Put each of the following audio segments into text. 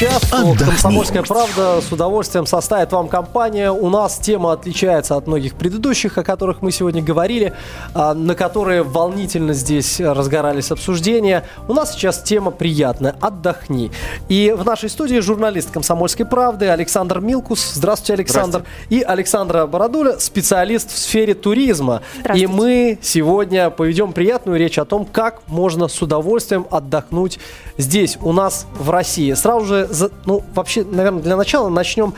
час, то «Комсомольская правда» с удовольствием составит вам компания. У нас тема отличается от многих предыдущих, о которых мы сегодня говорили, а, на которые волнительно здесь разгорались обсуждения. У нас сейчас тема приятная «Отдохни». И в нашей студии журналист «Комсомольской правды» Александр Милкус. Здравствуйте, Александр. И Александра Бородуля, специалист в сфере туризма. И мы сегодня поведем приятную речь о том, как можно с удовольствием отдохнуть здесь, у нас в России. Сразу же, ну, вообще, наверное, для начала начнем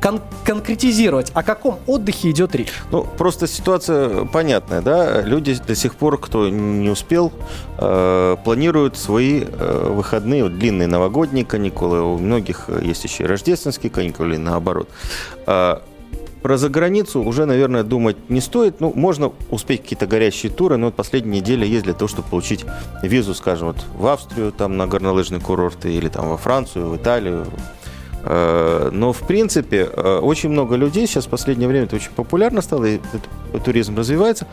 кон- конкретизировать, о каком отдыхе идет речь? Ну, просто ситуация понятная, да. Люди до сих пор, кто не успел, э, планируют свои э, выходные, вот, длинные новогодние каникулы. У многих есть еще и рождественские каникулы, наоборот. Э, про заграницу уже, наверное, думать не стоит. Ну, можно успеть какие-то горящие туры, но вот последняя неделя есть для того, чтобы получить визу, скажем, вот в Австрию, там, на горнолыжные курорты, или там во Францию, в Италию. Э, но, в принципе, э, очень много людей, сейчас в последнее время это очень популярно стало, и туризм развивается,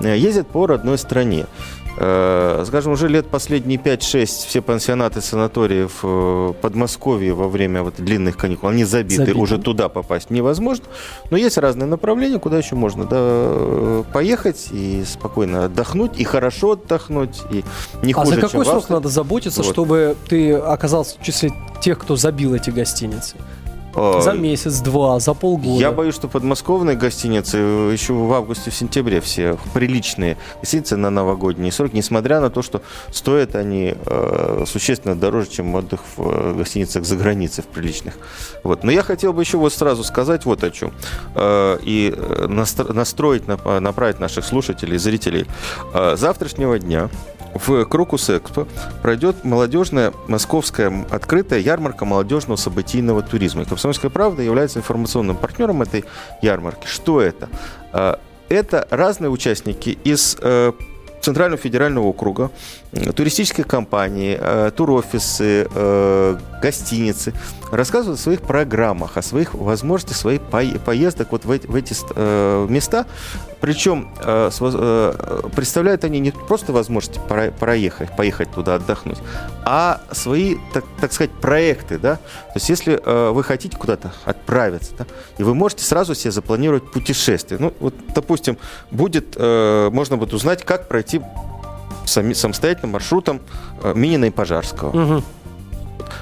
э, ездят по родной стране. Э, скажем, уже лет последние 5-6 все пансионаты, санатории в э, Подмосковье во время вот длинных каникул, они забиты, забиты, уже туда попасть невозможно. Но есть разные направления, куда еще можно да, э, поехать и спокойно отдохнуть, и хорошо отдохнуть, и не хуже, А за какой срок надо заботиться, вот. чтобы ты оказался в числе тех, кто забил эти гостиницы? А, за месяц, два, за полгода. Я боюсь, что подмосковные гостиницы еще в августе, в сентябре все приличные гостиницы на новогодние сроки, несмотря на то, что стоят они э, существенно дороже, чем отдых в э, гостиницах за границей, в приличных. Вот. Но я хотел бы еще вот сразу сказать вот о чем. Э, и э, настроить, направить наших слушателей, зрителей. Э, завтрашнего дня в Крокус Экспо пройдет молодежная московская открытая ярмарка молодежного событийного туризма. И «Комсомольская правда» является информационным партнером этой ярмарки. Что это? А, это разные участники из э, Центрального федерального округа, туристические компании, э, турофисы, э, гостиницы рассказывают о своих программах, о своих возможностях своих поездок вот в эти, э, места. Причем представляют они не просто возможность проехать, поехать туда отдохнуть, а свои, так, так сказать, проекты. Да? То есть если вы хотите куда-то отправиться, да, и вы можете сразу себе запланировать путешествие. Ну, вот, допустим, будет, можно будет узнать, как пройти сами, самостоятельным маршрутом э, Минина и Пожарского. Угу.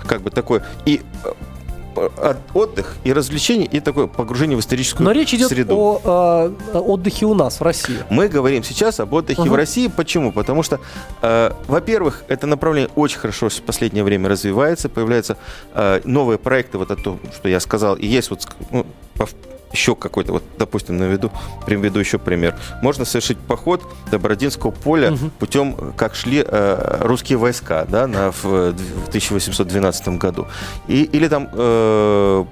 Как бы такое. И э, отдых и развлечение и такое погружение в историческую Но речь идет среду. о э, отдыхе у нас в России. Мы говорим сейчас об отдыхе uh в России. Почему? Потому что, э, во-первых, это направление очень хорошо в последнее время развивается, появляются э, новые проекты, вот о том, что я сказал, и есть вот ну, еще какой-то, вот, допустим, наведу, приведу еще пример. Можно совершить поход до Бородинского поля угу. путем, как шли э, русские войска, да, на, в, в 1812 году. И, или там э,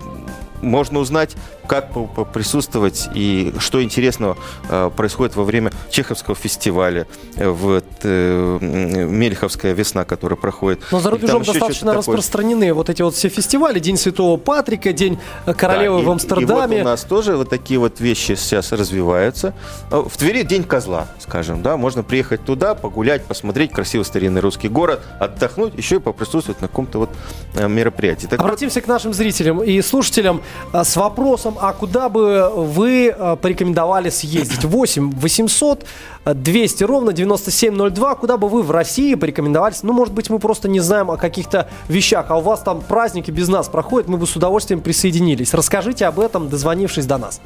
можно узнать, как присутствовать и что интересного э, происходит во время Чеховского фестиваля, э, в э, Мельховская весна, которая проходит. Но за рубежом достаточно распространены вот эти вот все фестивали, День Святого Патрика, День Королевы да, в Амстердаме. И, и вот у нас тоже вот такие вот вещи сейчас развиваются. В Твери День Козла, скажем, да, можно приехать туда, погулять, посмотреть красивый старинный русский город, отдохнуть, еще и поприсутствовать на каком-то вот мероприятии. Так Обратимся вот... к нашим зрителям и слушателям с вопросом а куда бы вы э, порекомендовали съездить? 8 800 200 ровно 9702. Куда бы вы в России порекомендовали? Ну, может быть, мы просто не знаем о каких-то вещах, а у вас там праздники без нас проходят, мы бы с удовольствием присоединились. Расскажите об этом, дозвонившись до нас.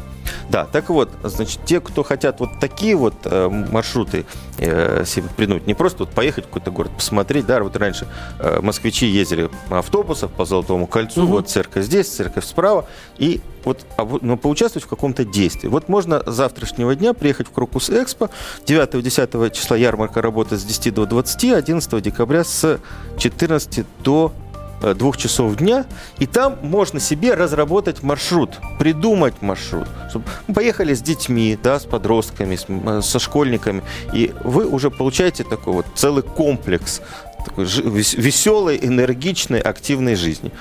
Да, так вот, значит, те, кто хотят вот такие вот э, маршруты э, себе придумать, не просто вот поехать в какой-то город, посмотреть, да, вот раньше э, москвичи ездили на автобусах по Золотому кольцу, угу. вот церковь здесь, церковь справа, и вот, но поучаствовать в каком-то действии. Вот можно завтрашнего дня приехать в Крокус Экспо, 9-10 числа ярмарка работает с 10 до 20, 11 декабря с 14 до 2 э, часов дня, и там можно себе разработать маршрут, придумать маршрут. Чтобы мы поехали с детьми, да, с подростками, с, э, со школьниками, и вы уже получаете такой вот целый комплекс такой веселой, энергичной, активной жизни.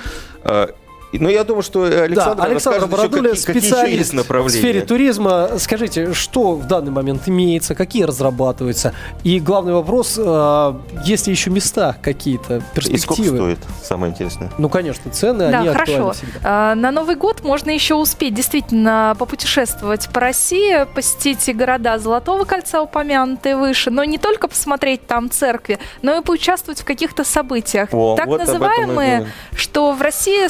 Э, Ну, я думаю, что Александр, да, Александр Бородуля, какие, специалист какие в сфере туризма. Скажите, что в данный момент имеется, какие разрабатываются? И главный вопрос, э, есть ли еще места какие-то, перспективы? И сколько стоит, самое интересное? Ну, конечно, цены, да, они хорошо. всегда. А, на Новый год можно еще успеть действительно попутешествовать по России, посетить города Золотого кольца, упомянутые выше, но не только посмотреть там церкви, но и поучаствовать в каких-то событиях. О, так вот называемые, что в России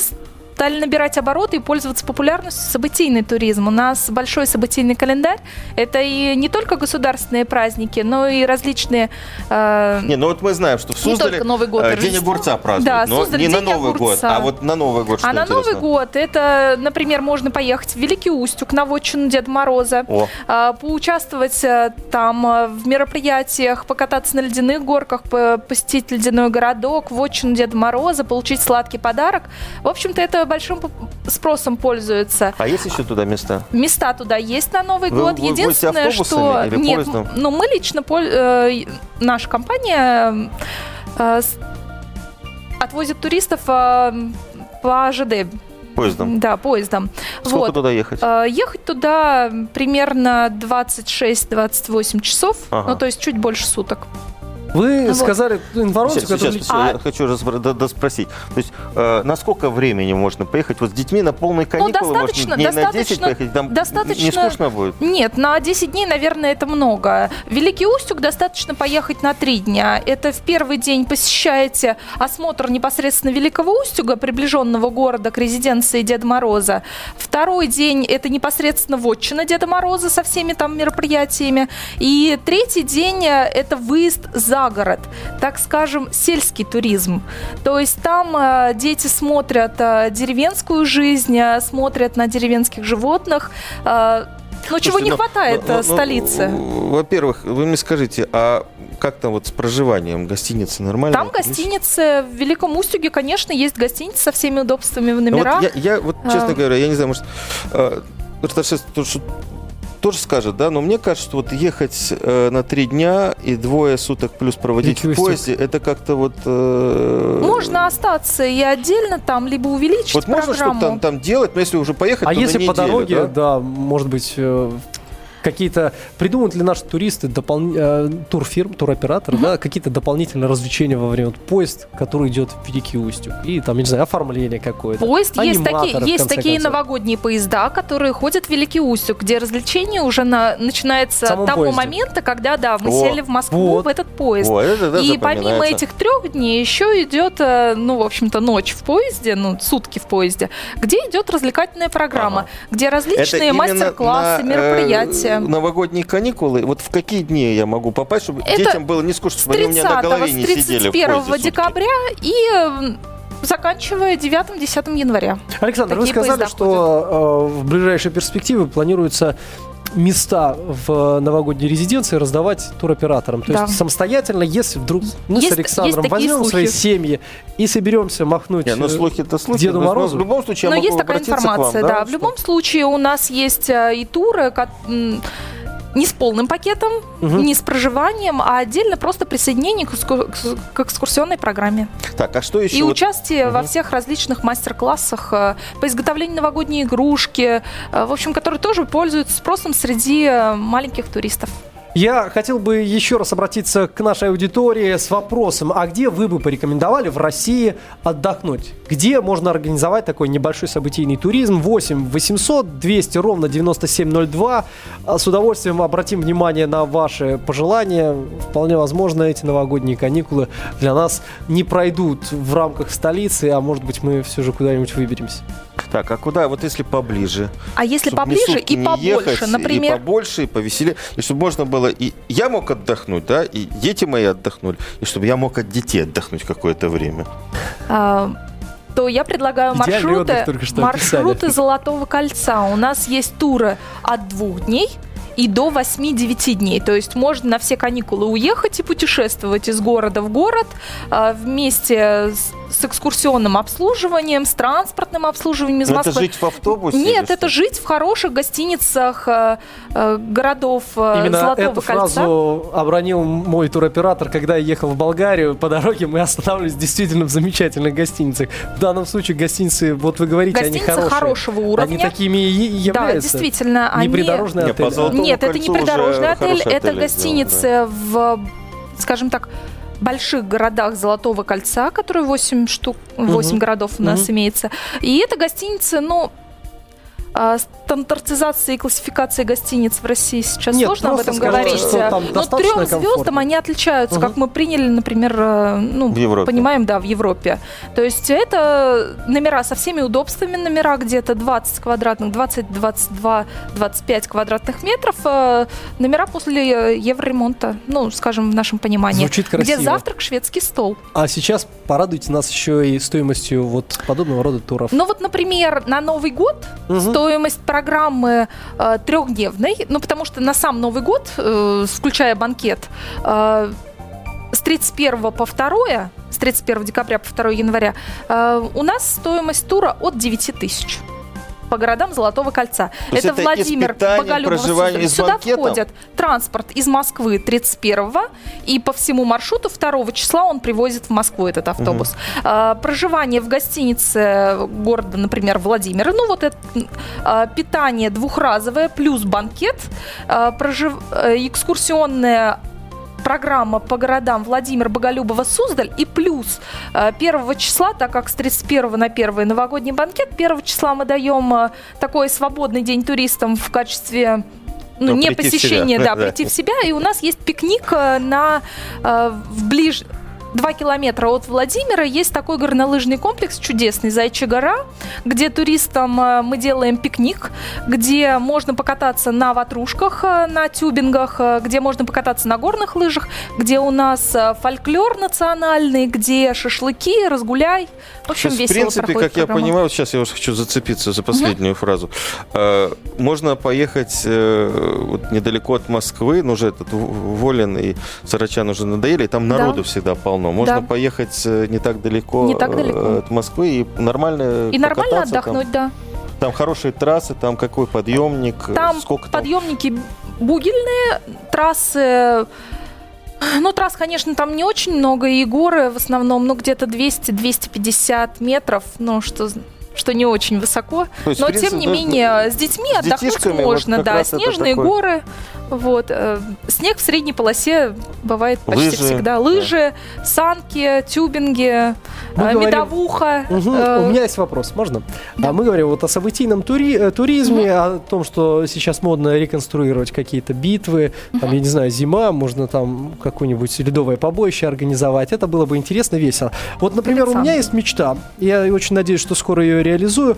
стали набирать обороты и пользоваться популярностью событийный туризм. У нас большой событийный календарь. Это и не только государственные праздники, но и различные... Э, не, ну вот мы знаем, что в Суздале не Новый год, э, День огурца празднуют, да, но Суздаль, не на Новый огурца. год, а вот на Новый год А на интересно? Новый год это, например, можно поехать в Великий Устюг на вотчину Деда Мороза, О. Э, поучаствовать э, там э, в мероприятиях, покататься на ледяных горках, посетить ледяной городок, вотчину Деда Мороза, получить сладкий подарок. В общем-то, это большим спросом пользуются. А есть еще туда места? Места туда есть на Новый Вы, год. вы Единственное, что или нет, поездом? ну мы лично э, наша компания э, отвозит туристов э, по ЖД. Поездом? Да, поездом. Сколько вот. туда ехать? Э, ехать туда примерно 26-28 часов, ага. ну то есть чуть больше суток. Вы вот. сказали информацию, сейчас, которую... Сейчас, а... я хочу спросить. То есть, э, на сколько времени можно поехать? Вот с детьми на полные ну, каникулы ну, достаточно, можно дней достаточно, на 10 поехать? Там достаточно... не скучно будет? Нет, на 10 дней, наверное, это много. Великий Устюг достаточно поехать на 3 дня. Это в первый день посещаете осмотр непосредственно Великого Устюга, приближенного города к резиденции Деда Мороза. Второй день это непосредственно вотчина Деда Мороза со всеми там мероприятиями. И третий день это выезд за город так скажем, сельский туризм. То есть там э, дети смотрят э, деревенскую жизнь, э, смотрят на деревенских животных. Но Слушайте, чего не ну, хватает ну, ну, столице? Ну, во-первых, вы мне скажите, а как там вот с проживанием? Гостиницы нормально? Там гостиницы в Великом Устюге, конечно, есть гостиницы со всеми удобствами в номерах. Вот я, я вот, честно а... говоря, я не знаю, может, э, тоже скажет, да, но мне кажется, что вот ехать э, на три дня и двое суток плюс проводить в поезде, это как-то вот... Э... Можно остаться и отдельно там, либо увеличить Вот программу. можно что-то там, там делать, но если уже поехать, а то если на по неделю, дороге, да? да, может быть, э, какие-то придумают ли наши туристы допол... э, турфирм, туроператоры, mm-hmm. да, какие-то дополнительные развлечения во время вот, поезд, который идет в Великий Устюг и там, не знаю, оформление какое-то. Поезд есть такие, есть такие концов. новогодние поезда, которые ходят в Великий Устюг, где развлечение уже на, начинается с того поезде. момента, когда да мы О, сели в Москву вот. в этот поезд. О, это, да, и помимо этих трех дней еще идет, э, ну в общем-то ночь в поезде, ну сутки в поезде, где идет развлекательная программа, ага. где различные мастер-классы, на, мероприятия. Э, новогодние каникулы, вот в какие дни я могу попасть, чтобы Это детям было не скучно, чтобы они у меня на голове не сидели с 31 декабря и заканчивая 9-10 января. Александр, Такие вы сказали, что э, в ближайшей перспективе планируется места в новогодней резиденции раздавать туроператорам. То да. есть самостоятельно, если вдруг мы есть, с Александром возьмем слухи. свои семьи и соберемся махнуть Не, ну, слухи это слухи. Деду Морозу. В любом случае, Но есть такая информация, вам, да. да. В любом случае у нас есть э, и туры, не с полным пакетом, угу. не с проживанием, а отдельно просто присоединение к, к экскурсионной программе. Так, а что еще? И вот... участие угу. во всех различных мастер-классах э, по изготовлению новогодней игрушки, э, в общем, которые тоже пользуются спросом среди э, маленьких туристов. Я хотел бы еще раз обратиться к нашей аудитории с вопросом, а где вы бы порекомендовали в России отдохнуть? Где можно организовать такой небольшой событийный туризм? 8 800 200 ровно 9702. А, с удовольствием обратим внимание на ваши пожелания. Вполне возможно, эти новогодние каникулы для нас не пройдут в рамках столицы, а может быть мы все же куда-нибудь выберемся. Так, а куда? Вот если поближе. А если поближе и побольше, ехать, например? И побольше, и повеселее. И чтобы можно было... И я мог отдохнуть, да, и дети мои отдохнули. И чтобы я мог от детей отдохнуть какое-то время. А, то я предлагаю маршруты, маршруты Золотого кольца. У нас есть туры от двух дней и до 8-9 дней. То есть можно на все каникулы уехать и путешествовать из города в город э, вместе с с экскурсионным обслуживанием, с транспортным обслуживанием из Но Москвы. это жить в автобусе? Нет, это что? жить в хороших гостиницах э, э, городов Именно Золотого эту кольца. фразу обронил мой туроператор, когда я ехал в Болгарию. По дороге мы останавливались действительно в замечательных гостиницах. В данном случае гостиницы, вот вы говорите, они Гостиницы хорошие. хорошего уровня. Они такими и и Да, являются. действительно, Не они... придорожные Не, по отели. Золотому Нет, это не придорожный отель, это отели гостиницы в, скажем так, больших городах Золотого кольца, которые 8 штук, 8 Мгм. городов у нас Мгм. имеется. И это гостиницы, ну, а, стандартизации и классификации гостиниц в России сейчас Нет, сложно об этом скажите, говорить. что там Но трем звездам они отличаются, Мгм. как мы приняли, например, э, ну, В Европе. понимаем, да, в Европе. То есть это номера со всеми удобствами, номера где-то 20 квадратных, 20, 22, 25 квадратных метров, э, номера после э, евроремонта, ну, скажем, в нашем понимании. Звучит красиво. Где завтрак, шведский стол. А сейчас порадуйте нас еще и стоимостью вот подобного рода туров. Ну вот, например, на Новый год Мгм. Стоимость программы э, трехдневной, ну потому что на сам Новый год, э, включая банкет, э, с 31 по 2, с 31 декабря по 2 января, э, у нас стоимость тура от 9 тысяч по городам Золотого кольца. То это с Владимир Боголюбов. Сюда банкетом? входит транспорт из Москвы 31 и по всему маршруту 2 числа он привозит в Москву этот автобус. А, проживание в гостинице города, например, Владимира, ну вот это а, питание двухразовое плюс банкет, а, прожив- э, экскурсионная программа по городам Владимир, Боголюбова, Суздаль и плюс э, 1 числа, так как с 31 на 1 новогодний банкет, 1 числа мы даем э, такой свободный день туристам в качестве ну, Ну, не да, Да. прийти в себя. И у нас есть пикник э, на э, в ближ... 2 километра от Владимира есть такой горнолыжный комплекс чудесный, Зайчья гора, где туристам э, мы делаем пикник, где можно покататься на ватрушках, э, на тюбингах, э, где можно покататься на горных лыжах, где у нас фольклор национальный, где шашлыки, разгуляй. В общем, есть, в весело принципе, проходит как я программа. понимаю, вот сейчас я уже хочу зацепиться за последнюю фразу. Э, Можно поехать вот недалеко от Москвы, ну уже этот В- Волин и Сарачан уже надоели, и там Да. народу всегда полно. Можно Да. поехать э, не так далеко, Не так э, далеко. от Москвы и нормально И нормально покататься там. отдохнуть, да. Там хорошие трассы, там какой подъемник, э, Там сколько там? подъемники бугельные, трассы... Ну, трасс, конечно, там не очень много, и горы в основном, ну, где-то 200-250 метров, ну, что что не очень высоко, То есть, но принципе, тем не ну, менее с детьми с отдохнуть вот можно, как да, снежные такое. горы, вот, э, снег в средней полосе бывает почти Лыжи, всегда, да. лыжи, санки, тюбинги, Мы э, говорим- медовуха, Мгм. э, У меня есть вопрос, можно? да. А мы говорим вот о событийном тури- туризме, о том, что сейчас модно реконструировать какие-то битвы, там, я не знаю, зима, можно там какое-нибудь ледовое побоище организовать. Это было бы интересно, весело. Вот, например, у меня Александр. есть мечта, я очень надеюсь, что скоро ее реализую.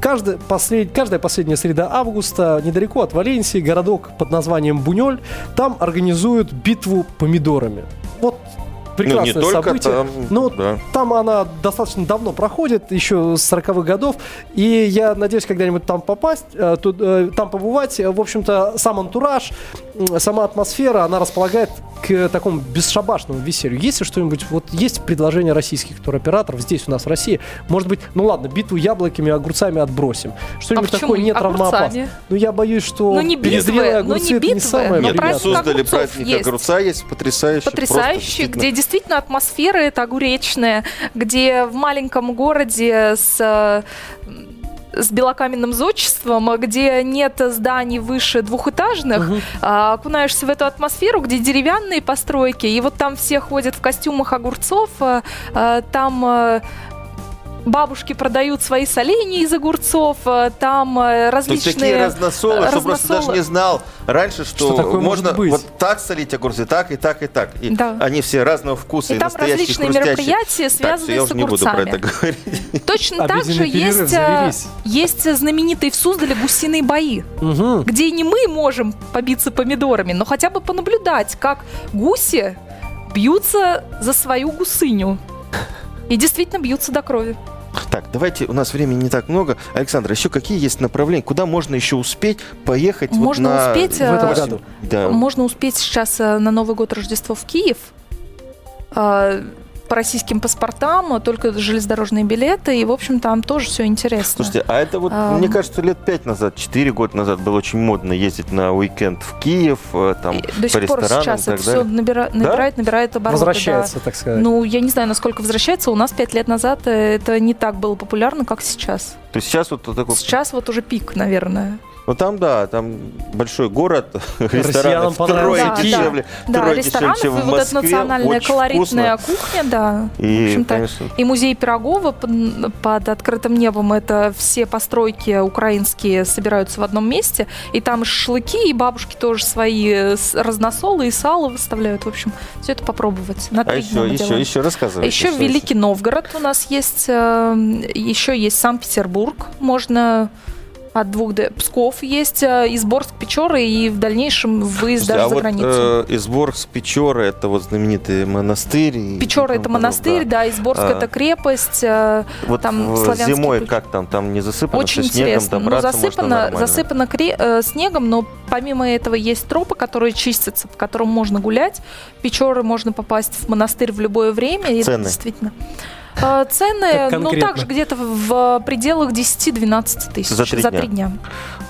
Каждая, послед... Каждая последняя среда августа недалеко от Валенсии, городок под названием Бунёль, там организуют битву помидорами. Вот Ну, не прекрасное только событие. там, Ну, да. там она достаточно давно проходит, еще с 40-х годов, и я надеюсь когда-нибудь там попасть, э, тут, э, там побывать. Э, В общем-то, сам антураж, сама атмосфера, она располагает к такому бесшабашному веселью. Есть ли что-нибудь, вот есть предложение российских туроператоров здесь у нас в России? Может быть, ну ладно, битву яблоками, огурцами отбросим. Что-нибудь А такое не травмоопасное. Ну, я боюсь, что Ну, не битвы, перезрелые ну, не огурцы это битвы, не самое но Нет, праздник в приятное. Суздале огурцов праздник есть. огурца есть потрясающий. потрясающий, действительно. где действительно атмосфера это огуречная, где в маленьком городе с э, с белокаменным зодчеством, где нет зданий выше двухэтажных, а, окунаешься в эту атмосферу, где деревянные постройки, и вот там все ходят в костюмах огурцов, а, а, там бабушки продают свои соленья из огурцов, а, там То есть различные... такие разносолы, что просто разносолы. даже не знал раньше, что, Что такое можно быть? вот так солить огурцы, так и так и так. И Да. они все разного вкуса и, И там настоящие, различные хрустящие. мероприятия, Так, связанные я с уже не буду про огурцами. это говорить. Точно так же есть, завелись. есть знаменитые в Суздале гусиные бои, Мгм. где не мы можем побиться помидорами, но хотя бы понаблюдать, как гуси бьются за свою гусыню. И действительно бьются до крови. Так, давайте, у нас времени не так много. Александр, еще какие есть направления? Куда можно еще успеть поехать вот Можно на- успеть, В этом э, году. Да. Можно успеть сейчас э, на Новый год Рождество в Киев. По российским паспортам, э, только железнодорожные билеты, и, в общем, там тоже все интересно. Слушайте, а это вот, Ам. мне кажется, лет пять назад, четыре года назад было очень модно ездить на уикенд в Киев, э, там, И по до сих пор сейчас это все далее. набирает, набирает обороты. да. Возвращается, так сказать. Ну, я не знаю, насколько возвращается. У нас пять лет назад э, это не так было популярно, как сейчас. То есть сейчас вот такой... Сейчас вот уже пик, наверное. Ну там, да, там большой город, рестораны втрое Киев. дешевле, Да, втрое ресторанов, и чем в вот эта Москве. национальная Очень колоритная вкусно. кухня, да. В И, общем-то, конечно, И музей Пирогова под, под открытым небом, это все постройки украинские собираются в одном месте, и там и шашлыки, и бабушки тоже свои э, разносолы и сало выставляют. В общем, все это попробовать. На а еще, еще, делаем. еще рассказывайте. Еще Великий Новгород у нас есть, э, еще есть Санкт-Петербург, можно от двух до Псков есть, э, Изборск, Печоры и в дальнейшем выезд даже а за вот границу. э, Изборск, Печоры, это вот знаменитый монастырь. Печоры это монастырь, да, Изборск А. это крепость. э, Вот там славянский зимой путь. как там? Там не засыпано Очень интересно. Ну, засыпано, засыпано кре- э, снегом, но помимо этого есть тропы, которые чистятся, по которым можно гулять. Печоры можно попасть в монастырь в любое время. и это Цены? действительно. Э, Цены, ну, также где-то в пределах 10-12 тысяч За три дня? дня.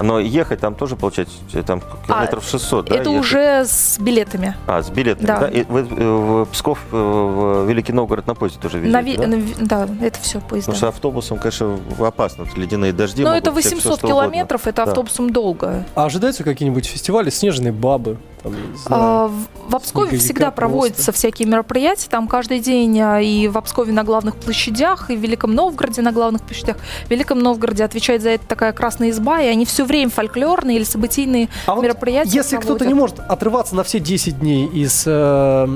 Но ехать там тоже, получается, э, там километров 600, да? А, Это ехать? уже с билетами. А, с билетами, да? Да. И вы, э, в Псков, э, в Великий Новгород на поезде тоже На везете, ви- да? на ви- да? это все поезда. Потому что автобусом, конечно, опасно. Ледяные дожди Но могут это всё- всё 800 что угодно. километров, это Да. автобусом долго. А ожидаются какие-нибудь фестивали «Снежные бабы»? Там, не знаю. А, В в Обскове всегда просто. проводятся всякие мероприятия, там каждый день а, и в Обскове на главных площадях, и в Великом Новгороде на главных площадях. В Великом Новгороде отвечает за это такая красная изба, и они все время фольклорные или событийные А вот мероприятия Если кто-то не может отрываться на все 10 дней из э,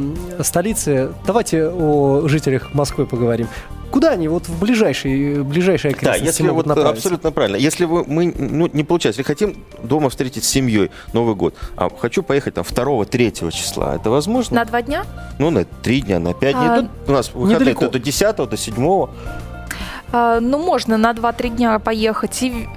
столицы, давайте о жителях Москвы поговорим. Куда они вот в ближайшие, ближайшие Да, окрестности если могут вот направиться? абсолютно правильно. Если вы, мы, ну, не получается, если хотим дома встретить с семьей Новый год, а хочу поехать там 2-3 числа, это возможно? На два дня? Ну, на 3 дня, на 5 дней. А, Тут у нас выходные недалеко. до, до 10 до 7 А, ну, можно на 2-3 дня поехать и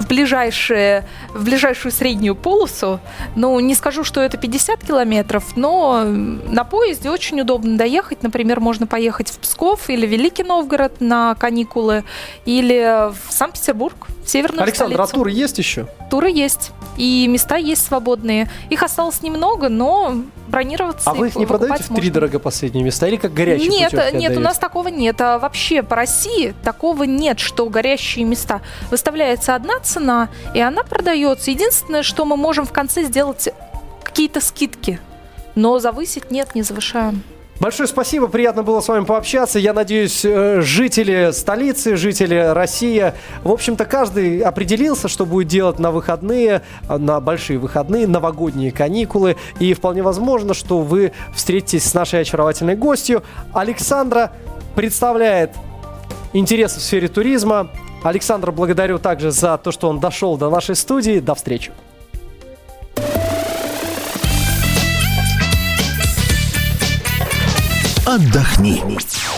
в- ближайшие, в ближайшую среднюю полосу. Ну, не скажу, что это 50 километров, но на поезде очень удобно доехать. Например, можно поехать в Псков или Великий Новгород на каникулы, или в Санкт-Петербург, в северную Александр, а столицу. туры есть еще? Туры есть, и места есть свободные. Их осталось немного, но бронироваться А вы их не продаете в три можно. дорого последние места? Или как горячие Нет, нет, у нас такого нет. А вообще по России такого нет, что горящие места. Выставляется одна цена, и она продается. Единственное, что мы можем в конце сделать какие-то скидки. Но завысить нет, не завышаем. Большое спасибо, приятно было с вами пообщаться. Я надеюсь, э, жители столицы, жители России, в общем-то, каждый определился, что будет делать на выходные, э, на большие выходные, новогодние каникулы. И вполне возможно, что вы встретитесь с нашей очаровательной гостью. Александра представляет интересы в сфере туризма. Александра благодарю также за то, что он дошел до нашей студии. До встречи. отдохни.